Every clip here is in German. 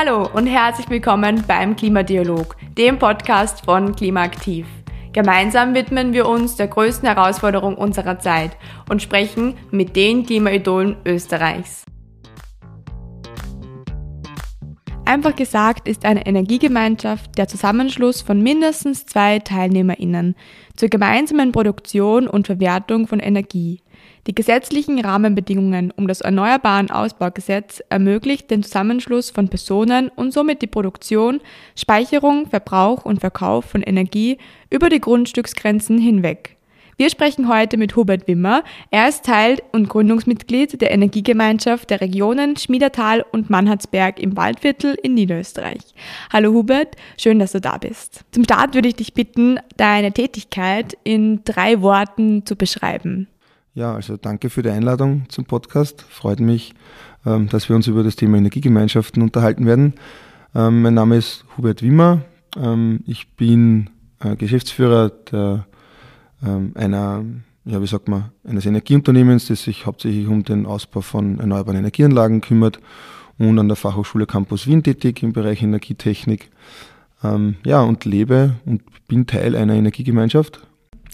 Hallo und herzlich willkommen beim Klimadialog, dem Podcast von Klimaaktiv. Gemeinsam widmen wir uns der größten Herausforderung unserer Zeit und sprechen mit den Klimaidolen Österreichs. Einfach gesagt ist eine Energiegemeinschaft der Zusammenschluss von mindestens zwei TeilnehmerInnen zur gemeinsamen Produktion und Verwertung von Energie. Die gesetzlichen Rahmenbedingungen um das Erneuerbaren Ausbaugesetz ermöglicht den Zusammenschluss von Personen und somit die Produktion, Speicherung, Verbrauch und Verkauf von Energie über die Grundstücksgrenzen hinweg. Wir sprechen heute mit Hubert Wimmer. Er ist Teil und Gründungsmitglied der Energiegemeinschaft der Regionen Schmiedertal und Mannhardsberg im Waldviertel in Niederösterreich. Hallo Hubert, schön, dass du da bist. Zum Start würde ich dich bitten, deine Tätigkeit in drei Worten zu beschreiben. Ja, also danke für die Einladung zum Podcast. Freut mich, ähm, dass wir uns über das Thema Energiegemeinschaften unterhalten werden. Ähm, mein Name ist Hubert Wimmer. Ähm, ich bin äh, Geschäftsführer der einer, ja, wie sagt man, eines Energieunternehmens, das sich hauptsächlich um den Ausbau von erneuerbaren Energieanlagen kümmert und an der Fachhochschule Campus Wien tätig im Bereich Energietechnik. Ja, und lebe und bin Teil einer Energiegemeinschaft.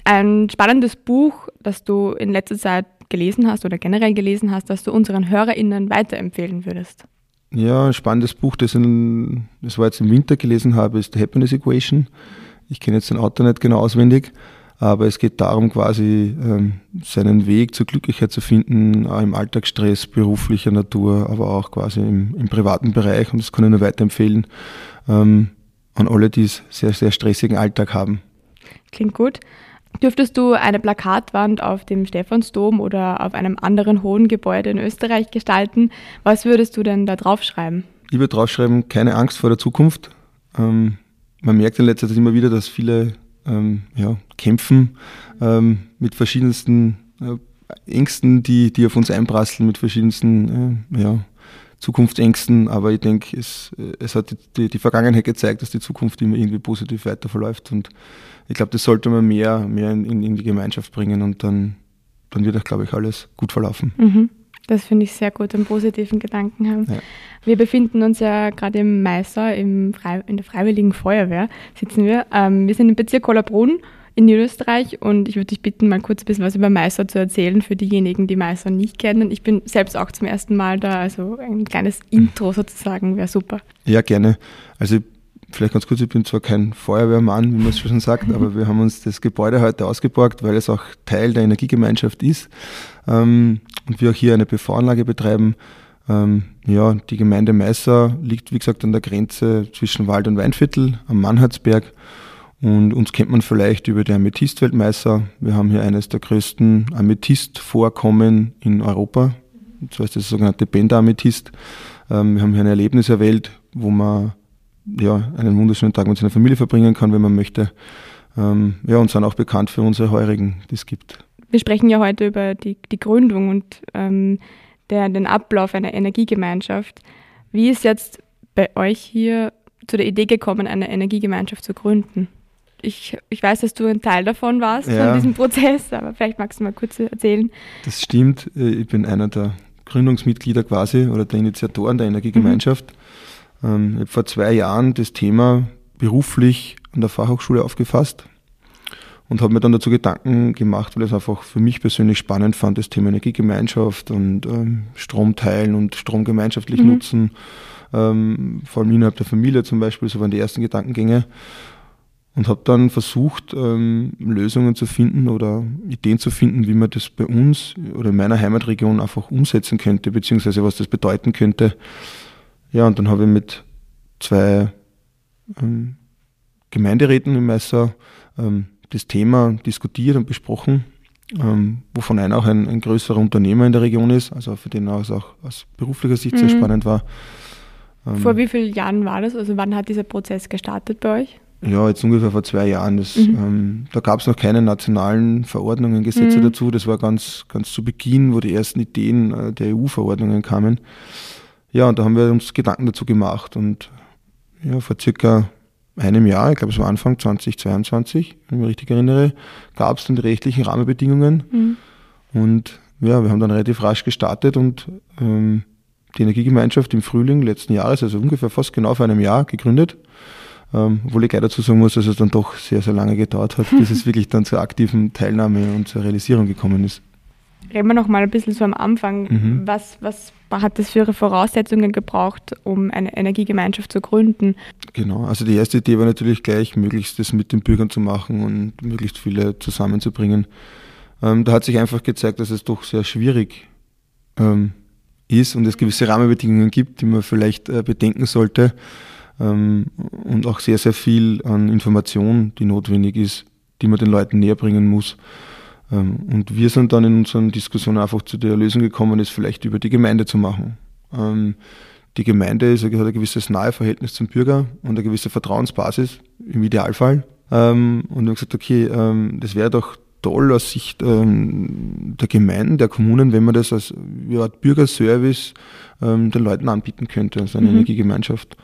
Ein spannendes Buch, das du in letzter Zeit gelesen hast oder generell gelesen hast, das du unseren HörerInnen weiterempfehlen würdest. Ja, ein spannendes Buch, das, in, das war jetzt im Winter gelesen habe, ist The Happiness Equation. Ich kenne jetzt den Autor nicht genau auswendig, aber es geht darum, quasi ähm, seinen Weg zur Glücklichkeit zu finden, auch im Alltagsstress, beruflicher Natur, aber auch quasi im, im privaten Bereich. Und das kann ich nur weiterempfehlen ähm, an alle, die es sehr, sehr stressigen Alltag haben. Klingt gut. Dürftest du eine Plakatwand auf dem Stephansdom oder auf einem anderen hohen Gebäude in Österreich gestalten? Was würdest du denn da draufschreiben? Ich würde draufschreiben, keine Angst vor der Zukunft. Ähm, man merkt in letzter Zeit immer wieder, dass viele ähm, ja, kämpfen ähm, mit verschiedensten äh, Ängsten, die, die auf uns einprasseln, mit verschiedensten äh, ja, Zukunftsängsten. Aber ich denke, es, es hat die, die Vergangenheit gezeigt, dass die Zukunft immer irgendwie positiv weiter verläuft. Und ich glaube, das sollte man mehr, mehr in, in, die Gemeinschaft bringen und dann, dann wird auch, glaube ich, alles gut verlaufen. Mhm. Das finde ich sehr gut, einen positiven Gedanken haben. Ja. Wir befinden uns ja gerade im Meißer, im Frei, in der Freiwilligen Feuerwehr sitzen wir. Ähm, wir sind im Bezirk Kollerbrunn in Niederösterreich und ich würde dich bitten, mal kurz ein bisschen was über Meißer zu erzählen für diejenigen, die Meißer nicht kennen. Ich bin selbst auch zum ersten Mal da, also ein kleines Intro sozusagen wäre super. Ja, gerne. Also vielleicht ganz kurz, ich bin zwar kein Feuerwehrmann, wie man es schon sagt, aber wir haben uns das Gebäude heute ausgeborgt, weil es auch Teil der Energiegemeinschaft ist ähm, und wir auch hier eine PV-Anlage betreiben. Ähm, ja, die Gemeinde Meißer liegt, wie gesagt, an der Grenze zwischen Wald und Weinviertel am Mannhardsberg und uns kennt man vielleicht über die Amethystweltmeißer. Wir haben hier eines der größten Amethystvorkommen in Europa. Das heißt, das sogenannte Benda-Amethyst. Ähm, wir haben hier eine Erlebniserwelt, wo man ja, einen wunderschönen Tag mit seiner Familie verbringen kann, wenn man möchte. Ähm, ja, und sind auch bekannt für unsere Heurigen, die es gibt. Wir sprechen ja heute über die, die Gründung und ähm, der, den Ablauf einer Energiegemeinschaft. Wie ist jetzt bei euch hier zu der Idee gekommen, eine Energiegemeinschaft zu gründen? Ich, ich weiß, dass du ein Teil davon warst, ja. von diesem Prozess, aber vielleicht magst du mal kurz erzählen. Das stimmt. Äh, ich bin einer der Gründungsmitglieder quasi oder der Initiatoren der Energiegemeinschaft. Mhm. Ähm, ich habe vor zwei Jahren das Thema beruflich an der Fachhochschule aufgefasst und habe mir dann dazu Gedanken gemacht, weil ich es einfach für mich persönlich spannend fand, das Thema Energiegemeinschaft und ähm, Strom teilen und Strom gemeinschaftlich mhm. nutzen, ähm, vor allem innerhalb der Familie zum Beispiel, so waren die ersten Gedankengänge. Und habe dann versucht, ähm, Lösungen zu finden oder Ideen zu finden, wie man das bei uns oder in meiner Heimatregion einfach umsetzen könnte, beziehungsweise was das bedeuten könnte, ja, und dann habe ich mit zwei ähm, Gemeinderäten im Meißer ähm, das Thema diskutiert und besprochen, ähm, wovon einer auch ein, ein, größerer Unternehmer in der Region ist, also für den es auch aus beruflicher Sicht mhm. sehr spannend war. Ähm, vor wie vielen Jahren war das? Also wann hat dieser Prozess gestartet bei euch? Ja, jetzt ungefähr vor zwei Jahren. Das, mhm. ähm, da gab es noch keine nationalen Verordnungen, Gesetze mhm. dazu. Das war ganz, ganz zu Beginn, wo die ersten Ideen äh, der EU-Verordnungen kamen. Ja, und da haben wir uns Gedanken dazu gemacht und ja, vor circa einem Jahr, ich glaube es war Anfang 2022, wenn ich mich richtig erinnere, gab es dann die rechtlichen Rahmenbedingungen mhm. und ja, wir haben dann relativ rasch gestartet und ähm, die Energiegemeinschaft im Frühling letzten Jahres, also ungefähr fast genau vor einem Jahr, gegründet. Ähm, obwohl ich gleich dazu sagen muss, dass es dann doch sehr, sehr lange gedauert hat, bis es wirklich dann zur aktiven Teilnahme und zur Realisierung gekommen ist. Reden wir noch mal ein bisschen so am Anfang. Mhm. Was, was hat das für Ihre Voraussetzungen gebraucht, um eine Energiegemeinschaft zu gründen? Genau, also die erste Idee war natürlich gleich, möglichst das mit den Bürgern zu machen und möglichst viele zusammenzubringen. Ähm, da hat sich einfach gezeigt, dass es doch sehr schwierig ähm, ist und es gewisse Rahmenbedingungen gibt, die man vielleicht äh, bedenken sollte ähm, und auch sehr, sehr viel an Information, die notwendig ist, die man den Leuten näher bringen muss. Ähm, und wir sind dann in unseren Diskussionen einfach zu der Lösung gekommen, es vielleicht über die Gemeinde zu machen. Ähm, die Gemeinde ist, hat ein gewisses nahe Verhältnis zum Bürger und eine gewisse Vertrauensbasis im Idealfall. Ähm, und wir haben gesagt, okay, das wäre doch toll aus Sicht der Gemeinden, der Kommunen, wenn man das als ja, Bürgerservice den Leuten anbieten könnte, also eine mhm. Energiegemeinschaft.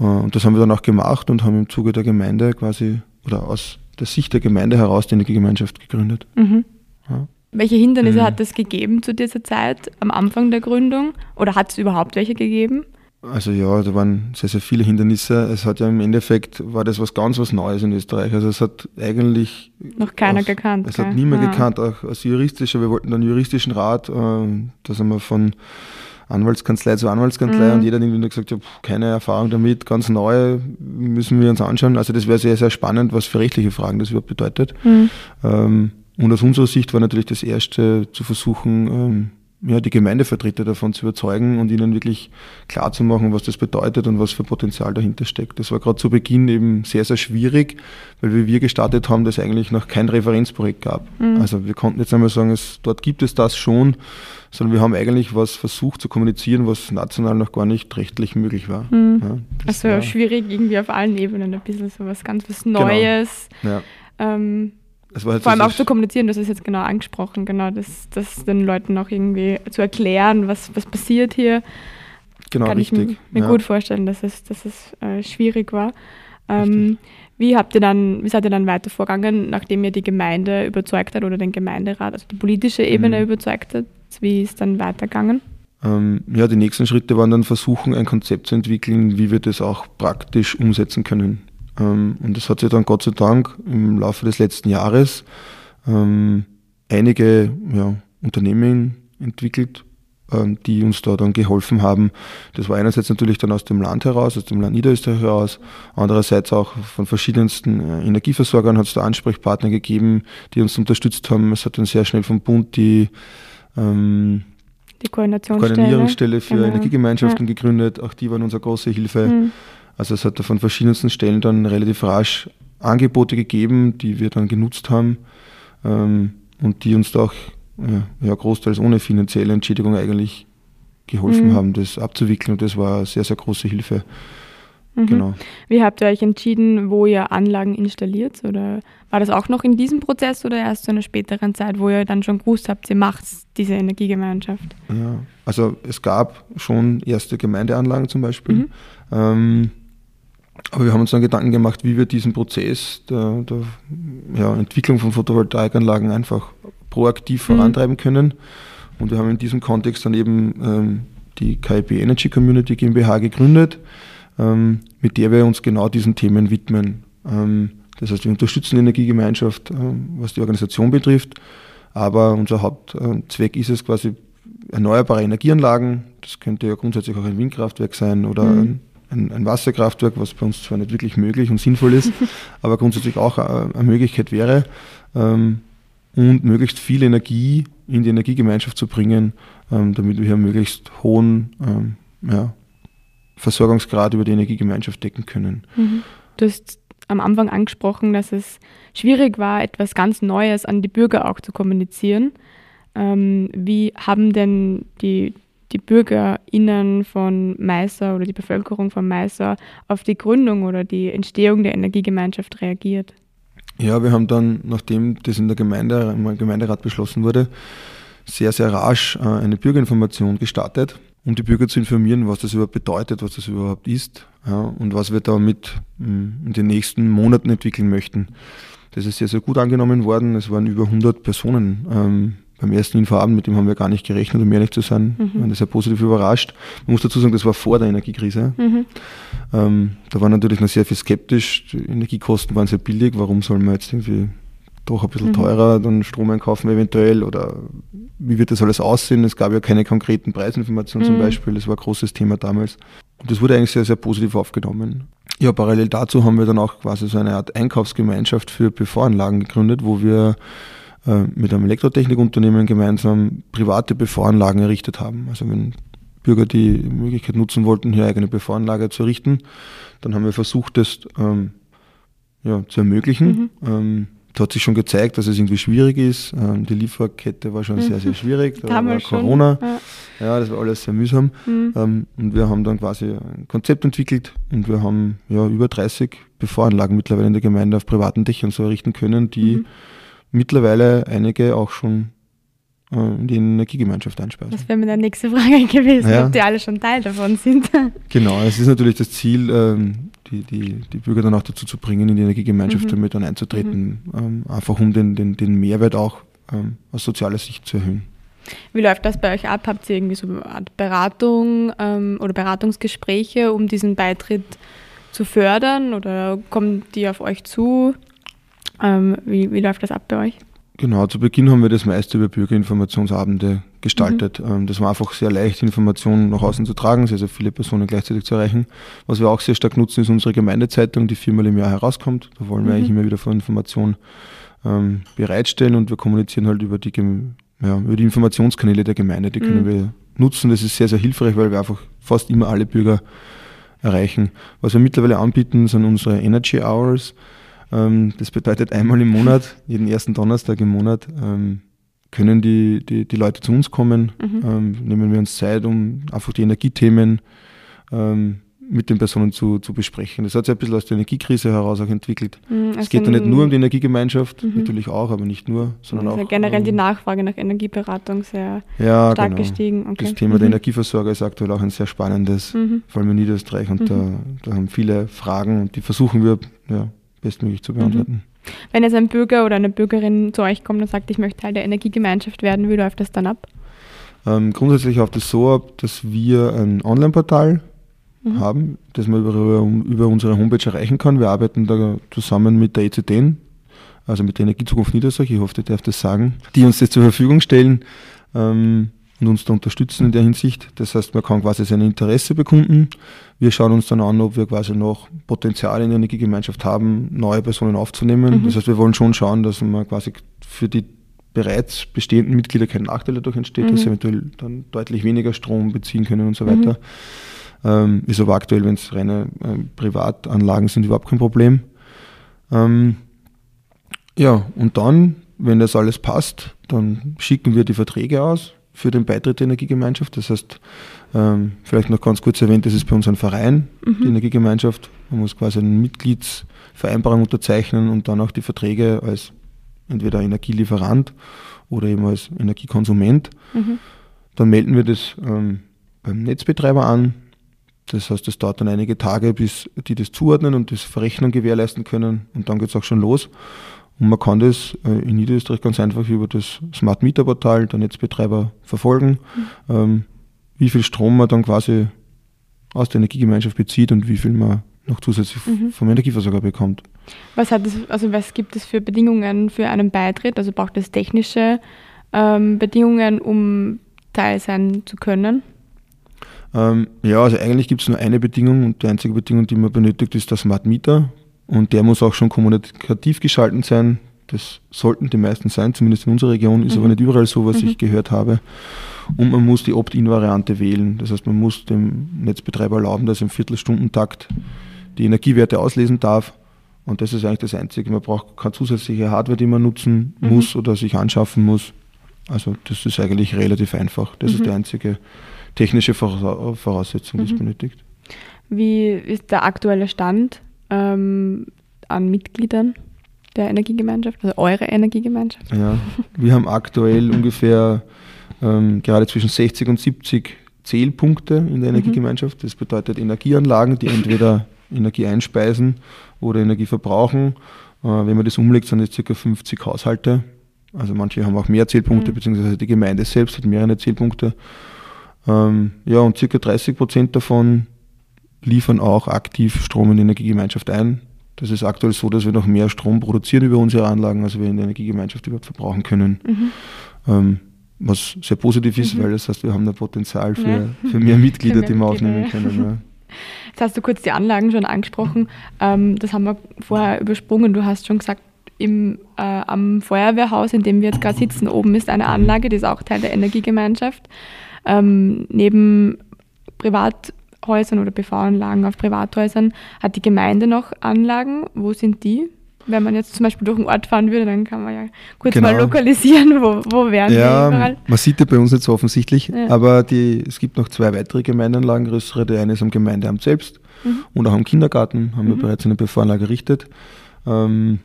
Äh, und das haben wir dann auch gemacht und haben im Zuge der Gemeinde quasi oder aus der Sicht der Gemeinde heraus die Energiegemeinschaft gegründet. Mhm. Ja. Welche Hindernisse mhm. hat es gegeben zu dieser Zeit am Anfang der Gründung? Oder hat es überhaupt welche gegeben? Also ja, da waren sehr, sehr viele Hindernisse. Es hat ja im Endeffekt, war das was ganz was Neues in Österreich. Also es hat eigentlich... Noch keiner aus, gekannt. Es hat niemand ja. gekannt, auch als juristischer. Wir wollten dann juristischen Rat, äh, da sind wir von Anwaltskanzlei zu Anwaltskanzlei mhm. und jeder hat irgendwie gesagt, ja, keine Erfahrung damit, ganz neu, müssen wir uns anschauen. Also das wäre sehr, sehr spannend, was für rechtliche Fragen das überhaupt bedeutet. Mhm. Ähm, und aus unserer Sicht war natürlich das Erste zu versuchen, ähm, ja, die Gemeindevertreter davon zu überzeugen und ihnen wirklich klar zu machen, was das bedeutet und was für Potenzial dahinter steckt. Das war gerade zu Beginn eben sehr, sehr schwierig, weil wie wir gestartet haben, das eigentlich noch kein Referenzprojekt gab. Mhm. Also wir konnten jetzt einmal sagen, es, dort gibt es das schon, sondern wir haben eigentlich was versucht zu kommunizieren, was national noch gar nicht rechtlich möglich war. Mhm. Ja, also war, schwierig irgendwie auf allen Ebenen ein bisschen so was ganz was genau. Neues. Genau. Ja. Ähm, Halt Vor allem auch zu kommunizieren, das ist jetzt genau angesprochen, genau, das, das den Leuten auch irgendwie zu erklären, was, was passiert hier. Genau, Kann richtig. ich mir ja. gut vorstellen, dass es, dass es äh, schwierig war. Ähm, wie habt ihr dann, wie seid ihr dann weiter vorgegangen, nachdem ihr die Gemeinde überzeugt habt oder den Gemeinderat, also die politische Ebene mhm. überzeugt habt? Wie ist dann weitergegangen? Ähm, ja, die nächsten Schritte waren dann versuchen, ein Konzept zu entwickeln, wie wir das auch praktisch umsetzen können. Ähm, und das hat sich dann Gott sei Dank im Laufe des letzten Jahres ähm, einige ja, Unternehmen entwickelt, ähm, die uns da dann geholfen haben. Das war einerseits natürlich dann aus dem Land heraus, aus dem Land Niederösterreich heraus, andererseits auch von verschiedensten äh, Energieversorgern hat es da Ansprechpartner gegeben, die uns unterstützt haben. Es hat dann sehr schnell vom Bund die ähm, die Koordinierungsstelle für genau. Energiegemeinschaften ja. gegründet. Auch die waren unsere große Hilfe. Mhm. Also es hat da von verschiedensten Stellen dann relativ rasch Angebote gegeben, die wir dann genutzt haben ähm, und die uns da auch ja, großteils ohne finanzielle Entschädigung eigentlich geholfen mhm. haben, das abzuwickeln und das war eine sehr, sehr große Hilfe. Mhm. Genau. Wie habt ihr euch entschieden, wo ihr Anlagen installiert? Oder war das auch noch in diesem Prozess oder erst zu einer späteren Zeit, wo ihr dann schon gewusst habt, ihr macht diese Energiegemeinschaft? Ja, also es gab schon erste Gemeindeanlagen zum Beispiel. Mhm. Ähm, aber wir haben uns dann Gedanken gemacht, wie wir diesen Prozess der, der ja, Entwicklung von Photovoltaikanlagen einfach proaktiv mhm. vorantreiben können. Und wir haben in diesem Kontext dann eben ähm, die KIP Energy Community GmbH gegründet, ähm, mit der wir uns genau diesen Themen widmen. Ähm, das heißt, wir unterstützen die Energiegemeinschaft, ähm, was die Organisation betrifft, aber unser Hauptzweck ist es quasi erneuerbare Energieanlagen, das könnte ja grundsätzlich auch ein Windkraftwerk sein oder mhm. ein ein, ein, Wasserkraftwerk, was bei uns zwar nicht wirklich möglich und sinnvoll ist, aber grundsätzlich auch eine, Möglichkeit wäre, ähm, und möglichst viel Energie in die Energiegemeinschaft zu bringen, ähm, damit wir hier möglichst hohen ähm, ja, Versorgungsgrad über die Energiegemeinschaft decken können. Mhm. Du hast am Anfang angesprochen, dass es schwierig war, etwas ganz Neues an die Bürger auch zu kommunizieren. Ähm, wie haben denn die, die BürgerInnen von Meißer oder die Bevölkerung von Meißer auf die Gründung oder die Entstehung der Energiegemeinschaft reagiert? Ja, wir haben dann, nachdem das in der Gemeinde, im Gemeinderat beschlossen wurde, sehr, sehr rasch äh, eine Bürgerinformation gestartet, um die Bürger zu informieren, was das überhaupt bedeutet, was das überhaupt ist ja, und was wir damit in den nächsten Monaten entwickeln möchten. Das ist sehr, sehr gut angenommen worden. Es waren über 100 Personen ähm, beim ersten Infoabend, mit dem haben wir gar nicht gerechnet, um ehrlich zu sein. Mhm. Wir waren sehr positiv überrascht. Man muss dazu sagen, das war vor der Energiekrise. Mhm. Ähm, da war natürlich noch sehr viel skeptisch. Die Energiekosten waren sehr billig. Warum soll man jetzt irgendwie doch ein bisschen mhm. teurer dann Strom einkaufen eventuell oder wie wird das alles aussehen? Es gab ja keine konkreten Preisinformationen zum mhm. Beispiel. Das war ein großes Thema damals. Und das wurde eigentlich sehr, sehr positiv aufgenommen. Ja, parallel dazu haben wir dann auch quasi so eine Art Einkaufsgemeinschaft für PV-Anlagen gegründet, wo wir äh, mit einem Elektrotechnikunternehmen gemeinsam private PV-Anlagen errichtet haben. Also wenn Bürger die Möglichkeit nutzen wollten, hier eigene PV-Anlage zu errichten, dann haben wir versucht, das ähm, ja, zu ermöglichen. Mhm. Ähm, da hat sich schon gezeigt, dass es irgendwie schwierig ist. Ähm, die Lieferkette war schon mhm. sehr, sehr schwierig. Da war Corona. Ja. ja. das war alles sehr mühsam. Mhm. Ähm, und wir haben dann quasi ein Konzept entwickelt und wir haben ja über 30 PV-Anlagen mittlerweile in der Gemeinde auf privaten Dächern so errichten können, die mhm mittlerweile einige auch schon äh, in die Energiegemeinschaft einspeisen. Das wäre meine nächste Frage gewesen, ja. ob die alle schon Teil davon sind. Genau, es ist natürlich das Ziel, ähm, die, die, die Bürger dann auch dazu zu bringen, in die Energiegemeinschaft mhm. damit dann einzutreten, mhm. Ähm, einfach um den, den, den Mehrwert auch ähm, aus sozialer Sicht zu erhöhen. Wie läuft das bei euch ab? Habt ihr irgendwie so eine Art Beratung oder Beratungsgespräche, um diesen Beitritt zu fördern oder kommen die auf euch zu? Ähm, wie, wie läuft das ab bei euch? Genau, zu Beginn haben wir das meiste über Bürgerinformationsabende gestaltet. Mhm. Ähm, das war einfach sehr leicht, Informationen nach außen zu tragen, sehr, sehr viele Personen gleichzeitig zu erreichen. Was wir auch sehr stark nutzen, ist unsere Gemeindezeitung, die viermal im Jahr herauskommt. Da wollen wir mhm. eigentlich immer wieder von Informationen ähm, bereitstellen und wir kommunizieren halt über die, ja, über die Informationskanäle der Gemeinde. Die können mhm. wir nutzen. Das ist sehr, sehr hilfreich, weil wir einfach fast immer alle Bürger erreichen. Was wir mittlerweile anbieten, sind unsere Energy Hours. Ähm, das bedeutet einmal im Monat, jeden ersten Donnerstag im Monat, ähm, können die, die, die Leute zu uns kommen, mhm. ähm, nehmen wir uns Zeit, um einfach die Energiethemen ähm, mit den Personen zu, zu besprechen. Das hat sich ein bisschen aus der Energiekrise heraus auch entwickelt. Mhm, also es geht ja nicht nur um die Energiegemeinschaft, mhm. natürlich auch, aber nicht nur, sondern also auch. generell um, die Nachfrage nach Energieberatung sehr ja, stark genau. gestiegen. Okay. Das Thema mhm. der Energieversorger ist aktuell auch ein sehr spannendes, mhm. vor allem in Niederösterreich. Und da, mhm. da haben viele Fragen und die versuchen wir ja, bestmöglich zu beantworten. Mhm. Wenn jetzt ein Bürger oder eine Bürgerin zu euch kommt und sagt, ich möchte Teil der Energiegemeinschaft werden, wie läuft das dann ab? Ähm, grundsätzlich läuft es so ab, dass wir ein Online-Portal mhm. haben, das man über, über, unsere Homepage erreichen kann. Wir arbeiten da zusammen mit der ECD, also mit der Energiezukunft Niederösterreich, ich hoffe, ich darf das sagen, die uns das zur Verfügung stellen. Ähm, und uns da unterstützen in der Hinsicht. Das heißt, man kann quasi sein Interesse bekunden. Wir schauen uns dann an, ob wir quasi noch Potenzial in der Energiegemeinschaft haben, neue Personen aufzunehmen. Mhm. Das heißt, wir wollen schon schauen, dass man quasi für die bereits bestehenden Mitglieder kein Nachteil dadurch entsteht, mhm. dass sie eventuell dann deutlich weniger Strom beziehen können und so weiter. Mhm. Ähm, ist aber aktuell, wenn es reine äh, Privatanlagen sind, überhaupt kein Problem. Ähm, ja, und dann, wenn das alles passt, dann schicken wir die Verträge aus für den Beitritt der Energiegemeinschaft. Das heißt, ähm, vielleicht noch ganz kurz erwähnt, das ist bei uns ein Verein, mhm. die Energiegemeinschaft. Man muss quasi eine Mitgliedsvereinbarung unterzeichnen und dann auch die Verträge als entweder Energielieferant oder eben als Energiekonsument. Mhm. Dann melden wir das ähm, beim Netzbetreiber an. Das heißt, es dauert dann einige Tage, bis die das zuordnen und das Verrechnen gewährleisten können und dann geht es auch schon los. Und man kann das äh, in Niederösterreich ganz einfach über das Smart Meter Portal der Netzbetreiber verfolgen, mhm. ähm, wie viel Strom man dann quasi aus der Energiegemeinschaft bezieht und wie viel man noch zusätzlich mhm. vom Energieversorger bekommt. Was hat es, also was gibt es für Bedingungen für einen Beitritt? Also braucht es technische ähm, Bedingungen, um Teil sein zu können? Ähm, ja, also eigentlich gibt es nur eine Bedingung und die einzige Bedingung, die man benötigt, ist der Smart Meter. Und der muss auch schon kommunikativ geschalten sein. Das sollten die meisten sein, zumindest in unserer Region, ist mhm. aber nicht überall so, was mhm. ich gehört habe. Und man muss die Opt-in-Variante wählen. Das heißt, man muss dem Netzbetreiber erlauben, dass er im Viertelstundentakt die Energiewerte auslesen darf. Und das ist eigentlich das Einzige. Man braucht keine zusätzliche Hardware, die man nutzen mhm. muss oder sich anschaffen muss. Also das ist eigentlich relativ einfach. Das ist mhm. die einzige technische Voraussetzung, die es mhm. benötigt. Wie ist der aktuelle Stand? Ähm, an Mitgliedern der Energiegemeinschaft, also eure Energiegemeinschaft? Ja, wir haben aktuell ungefähr ähm, gerade zwischen 60 und 70 Zählpunkte in der mhm. Energiegemeinschaft. Das bedeutet Energieanlagen, die entweder Energie einspeisen oder Energie verbrauchen. Äh, wenn man das umlegt, sind es ca. 50 Haushalte. Also manche haben auch mehr Zählpunkte, mhm. beziehungsweise die Gemeinde selbst hat mehrere Zählpunkte. Ähm, ja, und circa 30 Prozent davon liefern auch aktiv Strom in die Energiegemeinschaft ein. Das ist aktuell so, dass wir noch mehr Strom produzieren über unsere Anlagen, als wir in der Energiegemeinschaft überhaupt verbrauchen können. Mhm. Ähm, was sehr positiv ist, mhm. weil das heißt, wir haben ein Potenzial für, ja. für mehr Mitglieder, für mehr die wir aufnehmen können. Ja. Jetzt hast du kurz die Anlagen schon angesprochen. Ähm, das haben wir vorher übersprungen. Du hast schon gesagt, im, äh, am Feuerwehrhaus, in dem wir jetzt gerade sitzen, oben ist eine Anlage, die ist auch Teil der Energiegemeinschaft. Ähm, neben Privathäusern oder PV-Anlagen auf Privathäusern hat die Gemeinde noch Anlagen. Wo sind die? Wenn man jetzt zum Beispiel durch den Ort fahren würde, dann kann man ja kurz genau. mal lokalisieren, wo, wo wären ja, die überall. Man sieht ja bei uns nicht so offensichtlich, ja. aber die, es gibt noch zwei weitere Gemeindeanlagen, größere. Die eine ist am Gemeindeamt selbst mhm. und auch am Kindergarten haben mhm. wir bereits eine PV-Anlage errichtet. Ähm,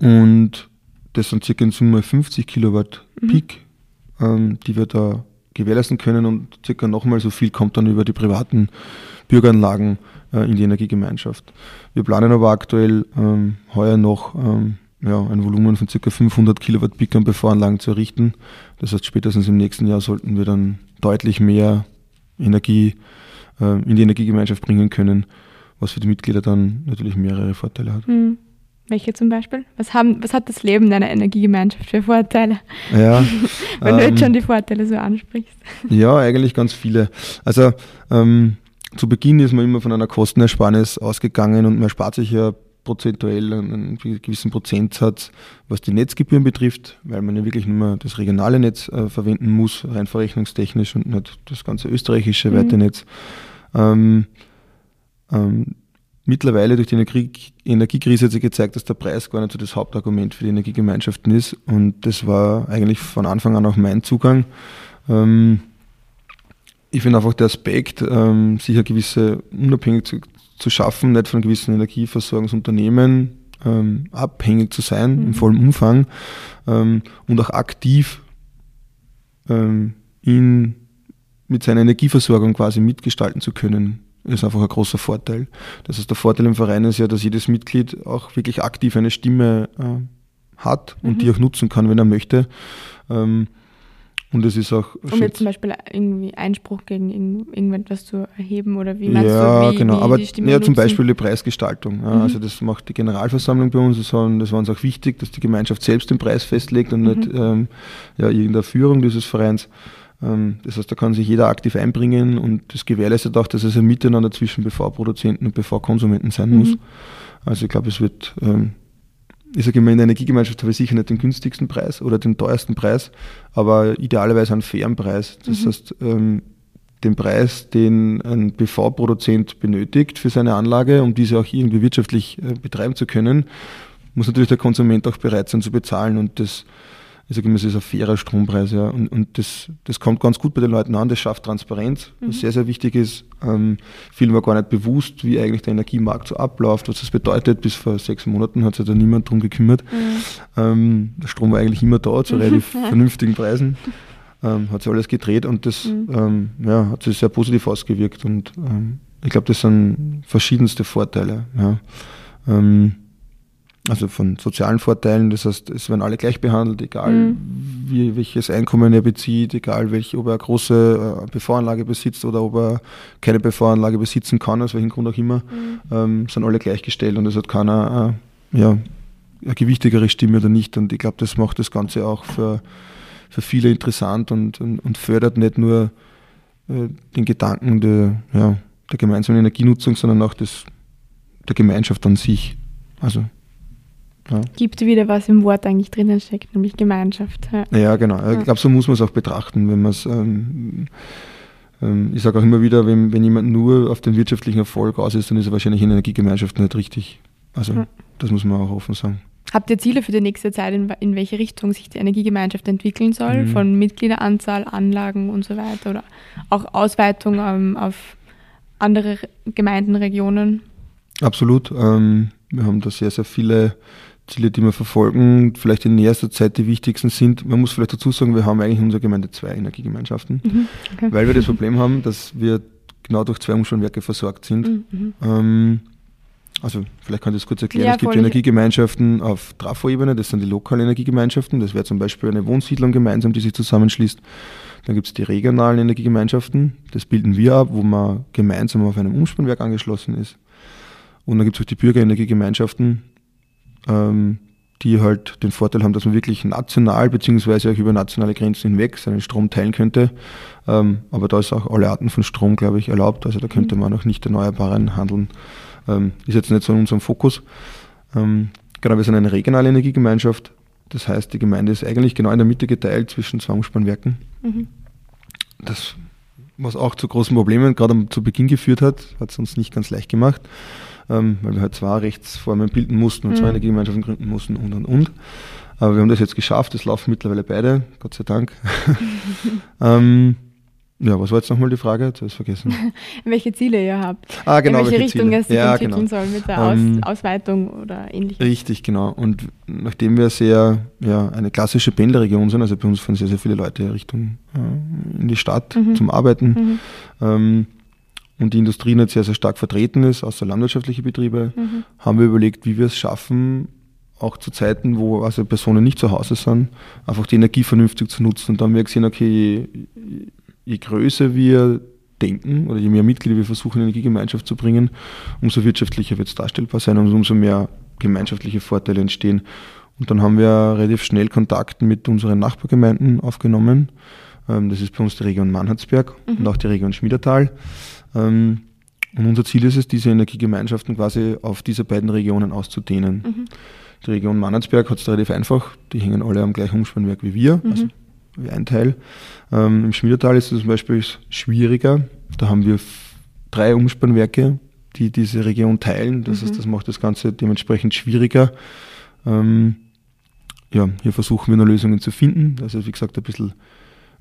und das sind circa in Summe 50 Kilowatt mhm. Peak, ähm, die wir da gewährleisten können und circa nochmal so viel kommt dann über die privaten Bürgeranlagen äh, in die Energiegemeinschaft. Wir planen aber aktuell ähm, heuer noch ähm, ja, ein Volumen von circa 500 Kilowatt Peak an PV-Anlagen zu errichten. Das heißt, spätestens im nächsten Jahr sollten wir dann deutlich mehr Energie äh, in die Energiegemeinschaft bringen können, was für die Mitglieder dann natürlich mehrere Vorteile hat. Mhm. Welche zum Beispiel? Was, haben, was hat das Leben deiner Energiegemeinschaft für Vorteile? Ja, Wenn ähm, du jetzt ähm, schon die Vorteile so ansprichst. Ja, eigentlich ganz viele. Also ähm, zu Beginn ist man immer von einer Kostenersparnis ausgegangen und man spart sich ja prozentuell einen gewissen Prozentsatz, was die Netzgebühren betrifft, weil man ja wirklich nur mehr das regionale Netz äh, verwenden muss, rein verrechnungstechnisch und nicht das ganze österreichische mhm. weite Netz. Ähm, ähm, Mittlerweile durch die Energie Energiekrise hat sich gezeigt, dass der Preis gar nicht so das Hauptargument für die Energiegemeinschaften ist. Und das war eigentlich von Anfang an auch mein Zugang. Ähm, ich finde einfach der Aspekt, ähm, sich eine gewisse Unabhängigkeit zu, zu, schaffen, nicht von gewissen Energieversorgungsunternehmen ähm, abhängig zu sein mhm. im vollen Umfang ähm, und auch aktiv ähm, in, mit seiner Energieversorgung quasi mitgestalten zu können ist einfach ein großer Vorteil. Das heißt, der Vorteil im Verein ist ja, dass jedes Mitglied auch wirklich aktiv eine Stimme äh, hat und mhm. die auch nutzen kann, wenn er möchte. Ähm, und es ist auch. Um jetzt zum Beispiel irgendwie Einspruch gegen irgendetwas zu erheben oder wie meinst ja, du, wie, genau. Wie Aber ja, zum Beispiel die Preisgestaltung. Ja, mhm. Also das macht die Generalversammlung bei uns. Das war, das war uns auch wichtig, dass die Gemeinschaft selbst den Preis festlegt und mhm. nicht ähm, ja, irgendeine Führung dieses Vereins. Ähm, das heißt, da kann sich jeder aktiv einbringen und das gewährleistet auch, dass es ein Miteinander zwischen BV-Produzenten und BV-Konsumenten sein mhm. muss. Also ich glaube, es wird, ähm, ich sage immer, in der Energiegemeinschaft habe ich sicher nicht den günstigsten Preis oder den teuersten Preis, aber idealerweise einen fairen Preis. Das mhm. heißt, ähm, den Preis, den ein BV-Produzent benötigt für seine Anlage, um diese auch irgendwie wirtschaftlich äh, betreiben zu können, muss natürlich der Konsument auch bereit sein zu bezahlen und das ich sage immer, es ist ein fairer Strompreis, ja. Und, und das, das kommt ganz gut bei den Leuten an, das schafft Transparenz, was mhm. sehr, sehr wichtig ist. Ähm, vielen war gar nicht bewusst, wie eigentlich der Energiemarkt so abläuft, was das bedeutet. Bis vor sechs Monaten hat sich da niemand drum gekümmert. Mhm. Ähm, der Strom war eigentlich immer da, zu relativ vernünftigen Preisen. Ähm, hat sich alles gedreht und das mhm. ähm, ja, hat sich sehr positiv ausgewirkt. Und ähm, ich glaube, das sind verschiedenste Vorteile. Ja. Ähm, also von sozialen Vorteilen, das heißt, es werden alle gleich behandelt, egal mhm. wie, welches Einkommen er bezieht, egal welch, ob er eine große äh, PV-Anlage besitzt oder ob er keine PV-Anlage besitzen kann, aus welchem Grund auch immer, mhm. ähm, sind alle gleichgestellt und es hat keiner äh, ja, eine gewichtigere Stimme oder nicht. Und ich glaube, das macht das Ganze auch für, für viele interessant und, und, und fördert nicht nur äh, den Gedanken der, ja, der gemeinsamen Energienutzung, sondern auch des, der Gemeinschaft an sich. Also ja. Gibt wieder, was im Wort eigentlich drinnen steckt, nämlich Gemeinschaft. Ja, ja genau. Ja. Ich glaube, so muss man es auch betrachten, wenn man es. Ähm, ähm, ich sage auch immer wieder, wenn, wenn jemand nur auf den wirtschaftlichen Erfolg aus ist, dann ist er wahrscheinlich in der Energiegemeinschaft nicht richtig. Also, das muss man auch offen sagen. Habt ihr Ziele für die nächste Zeit, in, in welche Richtung sich die Energiegemeinschaft entwickeln soll? Mhm. Von Mitgliederanzahl, Anlagen und so weiter? Oder auch Ausweitung ähm, auf andere Gemeinden, Regionen? Absolut. Ähm, wir haben da sehr, sehr viele Ziele, die wir verfolgen, vielleicht in nächster Zeit die wichtigsten sind. Man muss vielleicht dazu sagen, wir haben eigentlich in unserer Gemeinde zwei Energiegemeinschaften, mhm, okay. weil wir das Problem haben, dass wir genau durch zwei Umspannwerke versorgt sind. Mhm, mhm. ähm, also vielleicht kann ich das kurz erklären. Ja, es gibt Energiegemeinschaften auf Trafo-Ebene, das sind die lokalen Energiegemeinschaften. Das wäre zum Beispiel eine Wohnsiedlung gemeinsam, die sich zusammenschließt. Dann gibt es die regionalen Energiegemeinschaften, das bilden wir ab, wo man gemeinsam auf einem Umspannwerk angeschlossen ist. Und dann gibt es auch die Bürgerenergiegemeinschaften, ähm, die halt den Vorteil haben, dass man wirklich national beziehungsweise auch über nationale Grenzen hinweg seinen Strom teilen könnte. Ähm, aber da ist auch alle Arten von Strom, glaube ich, erlaubt. Also da könnte mhm. man auch nicht erneuerbaren handeln. Ähm, ist jetzt nicht so in unserem Fokus. Ähm, genau, wir sind eine regionale Energiegemeinschaft. Das heißt, die Gemeinde ist eigentlich genau in der Mitte geteilt zwischen zwei Umspannwerken. Mhm. Das, was auch zu großen Problemen gerade zu Beginn geführt hat, hat es uns nicht ganz leicht gemacht ähm, weil wir halt zwei Rechtsformen bilden mussten und mhm. zwei Energiegemeinschaften gründen mussten und und und. Aber wir haben das jetzt geschafft, es laufen mittlerweile beide, Gott sei Dank. ähm, ja, was war jetzt nochmal die Frage? Jetzt habe ich vergessen. welche Ziele ihr habt. Ah, genau. In welche, welche Richtung Ziele. es sich ja, entwickeln genau. soll mit der Aus ähm, Ausweitung oder ähnlichem. Richtig, genau. Und nachdem wir sehr, ja, eine klassische Pendlerregion sind, also bei uns fahren sehr, sehr viele Leute Richtung äh, in die Stadt mhm. zum Arbeiten, mhm. ähm, und die Industrie nicht sehr, sehr stark vertreten ist, außer landwirtschaftliche Betriebe, mhm. haben wir überlegt, wie wir es schaffen, auch zu Zeiten, wo also Personen nicht zu Hause sind, einfach die Energie vernünftig zu nutzen. Und dann haben wir gesehen, okay, je, größer wir denken oder je mehr Mitglieder wir versuchen, in Energiegemeinschaft zu bringen, umso wirtschaftlicher wird es darstellbar sein und umso mehr gemeinschaftliche Vorteile entstehen. Und dann haben wir relativ schnell Kontakt mit unseren Nachbargemeinden aufgenommen. Ähm, das ist bei uns die Region Mannhardsberg mhm. und auch die Region Schmiedertal. Ähm, und unser Ziel ist es, diese Energiegemeinschaften quasi auf diese beiden Regionen auszudehnen. Mhm. Die Region Mannertsberg hat es relativ einfach, die hängen alle am gleichen Umspannwerk wie wir, mhm. also wie ein Teil. Ähm, Im Schmiedertal ist es zum Beispiel schwieriger, da haben wir drei Umspannwerke, die diese Region teilen, das mhm. heißt, das macht das Ganze dementsprechend schwieriger. Ähm, ja, hier versuchen wir noch Lösungen zu finden, das ist wie gesagt ein bisschen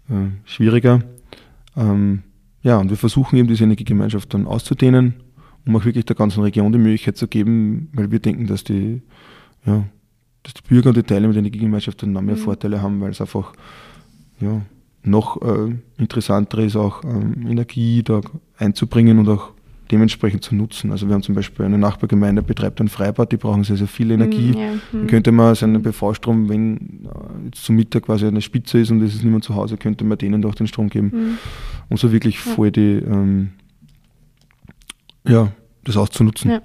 äh, schwieriger. Ähm, ja, und wir versuchen eben diese Energiegemeinschaft dann auszudehnen, um auch wirklich der ganzen Region die Möglichkeit zu geben, weil wir denken, dass die, ja, dass die Bürger und die Teilnehmer der Energiegemeinschaft dann noch mehr mhm. Vorteile haben, weil es einfach ja, noch äh, interessanter ist, auch ähm, Energie da einzubringen und auch dementsprechend zu nutzen. Also wir haben zum Beispiel eine Nachbargemeinde, betreibt ein Freibad, die brauchen sehr, sehr viel Energie. Mm, ja. Dann könnte man seinen PV-Strom, wenn äh, jetzt zum Mittag quasi eine Spitze ist und es ist niemand zu Hause, könnte man denen doch den Strom geben. Mm. Und so wirklich ja. voll die, ähm, ja, das auszunutzen. Ja.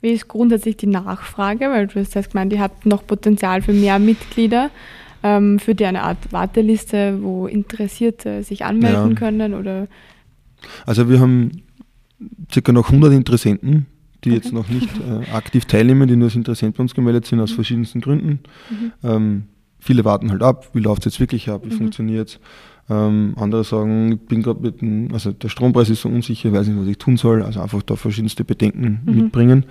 Wie ist grundsätzlich die Nachfrage? Weil du hast gemeint, ihr habt noch Potenzial für mehr Mitglieder. Ähm, für die eine Art Warteliste, wo Interessierte sich anmelden ja. können? Oder? Also wir haben circa noch 100 Interessenten, die okay. jetzt noch nicht äh, aktiv teilnehmen, die nur als Interessent bei uns gemeldet sind, aus mhm. verschiedensten Gründen. Mhm. Ähm, viele warten halt ab, wie läuft es jetzt wirklich ab, wie mhm. funktioniert es. Ähm, andere sagen, ich bin gerade mit dem, also der Strompreis ist so unsicher, ich weiß nicht, was ich tun soll. Also einfach da verschiedenste Bedenken mhm. mitbringen.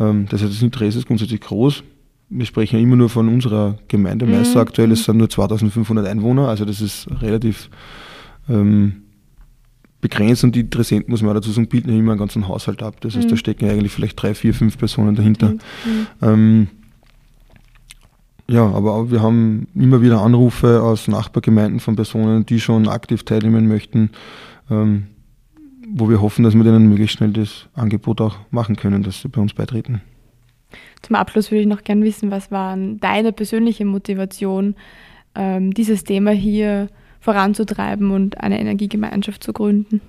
Ähm, das heißt, das Interesse ist grundsätzlich groß. Wir sprechen ja immer nur von unserer Gemeinde. Mhm. Meister aktuell, es sind nur 2500 Einwohner, also das ist relativ ähm, begrenzt und die Interessenten, muss man dazu sagen, bilden ja immer einen ganzen Haushalt ab. Das heißt, mhm. da stecken eigentlich vielleicht drei, vier, fünf Personen dahinter. Mhm. Ähm, ja, aber auch wir haben immer wieder Anrufe aus Nachbargemeinden von Personen, die schon aktiv teilnehmen möchten, ähm, wo wir hoffen, dass wir denen möglichst schnell das Angebot auch machen können, dass sie bei uns beitreten. Zum Abschluss würde ich noch gerne wissen, was war deine persönliche Motivation, ähm, dieses Thema hier voranzutreiben und eine Energiegemeinschaft zu gründen?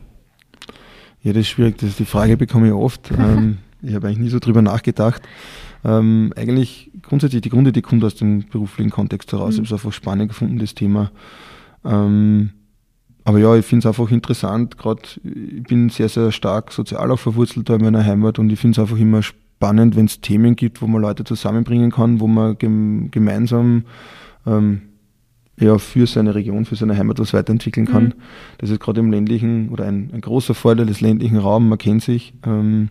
Ja, das ist schwierig. Das, die Frage bekomme ich oft. ähm, ich habe eigentlich nie so drüber nachgedacht. Ähm, eigentlich grundsätzlich die Grundidee kommt aus dem beruflichen Kontext heraus. Mhm. Ich habe es einfach spannend gefunden, das Thema. Ähm, aber ja, ich finde es einfach interessant. Gerade ich bin sehr, sehr stark sozial auch verwurzelt da in meiner Heimat und ich finde es einfach immer spannend, wenn es Themen gibt, wo man Leute zusammenbringen kann, wo man gem gemeinsam ähm, ja, für seine Region, für seine Heimat was weiterentwickeln kann. Mhm. Das ist gerade im ländlichen oder ein, ein, großer Vorteil des ländlichen Raums, man kennt sich. Ähm,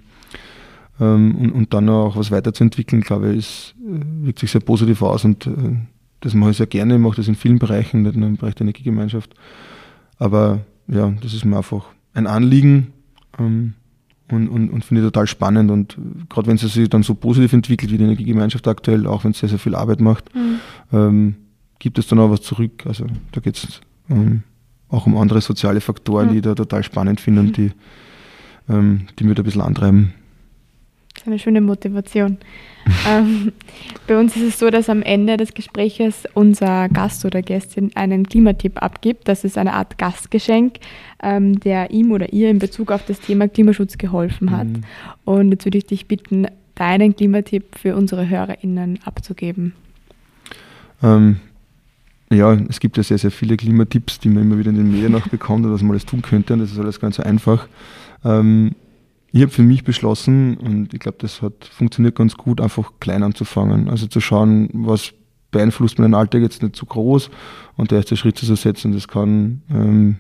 ähm, und, und, dann auch was weiterzuentwickeln, glaube ich, ist, äh, wirkt sich sehr positiv aus und äh, das mache ich sehr gerne, ich mache das in vielen Bereichen, nicht nur im Bereich der Energiegemeinschaft. Aber ja, das ist mir einfach ein Anliegen ähm, und, und, und finde ich total spannend. Und gerade wenn es sich dann so positiv entwickelt wie die Energiegemeinschaft aktuell, auch wenn es sehr, sehr viel Arbeit macht, mhm. ähm, gibt es dann auch was zurück. Also da geht es ähm, auch um andere soziale Faktoren, mhm. die ich da total spannend finde und die, ähm, die mir da ein bisschen antreiben. Das ist eine schöne Motivation. ähm, bei uns ist es so, dass am Ende des Gespräches unser Gast oder Gästin einen Klimatipp abgibt. Das ist eine Art Gastgeschenk, ähm, der ihm oder ihr in Bezug auf das Thema Klimaschutz geholfen hat. Mhm. Und jetzt würde ich dich bitten, deinen Klimatipp für unsere HörerInnen abzugeben. Ähm, ja, es gibt ja sehr, sehr viele Klimatipps, die man immer wieder in den Medien auch bekommt oder was man alles tun könnte und das ist alles ganz so einfach. Ähm, ich habe für mich beschlossen, und ich glaube, das hat funktioniert ganz gut, einfach klein anzufangen. Also zu schauen, was beeinflusst meinen Alltag jetzt nicht zu groß und der erste Schritt zu setzen. Das kann ähm,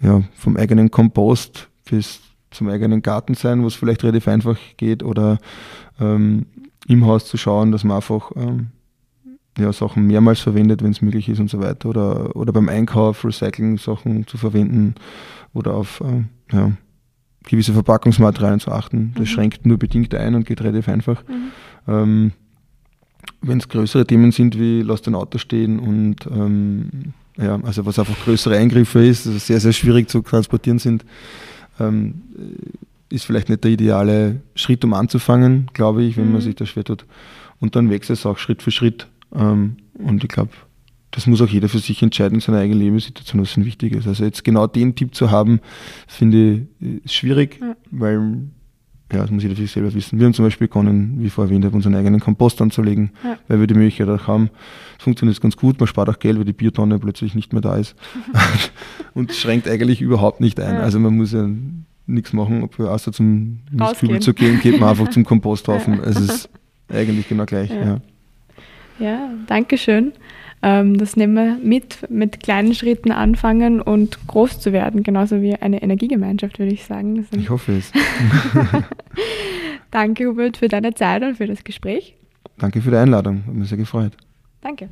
ja, vom eigenen Kompost bis zum eigenen Garten sein, wo es vielleicht relativ einfach geht, oder ähm, im Haus zu schauen, dass man einfach ähm, ja, Sachen mehrmals verwendet, wenn es möglich ist und so weiter. Oder, oder beim Einkauf Recycling-Sachen zu verwenden oder auf äh, ja, gewisse Verpackungsmaterialien zu achten. Das mhm. schränkt nur bedingt ein und geht relativ einfach. Mhm. Ähm, wenn es größere Themen sind wie lass dein Auto stehen und ähm, ja, also was einfach größere Eingriffe ist, also sehr, sehr schwierig zu transportieren sind, ähm, ist vielleicht nicht der ideale Schritt, um anzufangen, glaube ich, wenn mhm. man sich da schwer tut. Und dann wächst es auch Schritt für Schritt. Ähm, und ich glaube, das muss auch jeder für sich entscheiden in seiner eigenen Lebenssituation, was ihm wichtig ist. Also jetzt genau den Tipp zu haben, finde ich schwierig, ja. weil ja, das muss jeder für sich selber wissen. Wir haben zum Beispiel begonnen, wie vorher erwähnt, unseren eigenen Kompost anzulegen, ja. weil wir die Möglichkeit auch haben. Es funktioniert ganz gut, man spart auch Geld, weil die Biotonne plötzlich nicht mehr da ist. und schränkt eigentlich überhaupt nicht ein. Ja. Also man muss ja nichts machen, außer zum Mistkübel zu gehen, geht man einfach zum Komposthaufen. Es ist eigentlich genau gleich. Ja, ja. danke schön. Ähm, das nehmen wir mit, mit kleinen Schritten anfangen und groß zu werden, genauso wie eine Energiegemeinschaft, würde ich sagen. Ich hoffe es. Danke, Hubert, für deine Zeit und für das Gespräch. Danke für die Einladung, hat mich sehr gefreut. Danke.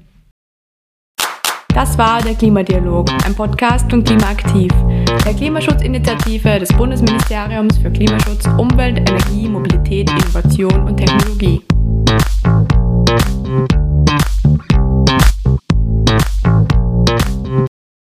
Das war der Klimadialog, ein Podcast von Klimaaktiv, der Klimaschutzinitiative des Bundesministeriums für Klimaschutz, Umwelt, Energie, Mobilität, Innovation und Technologie.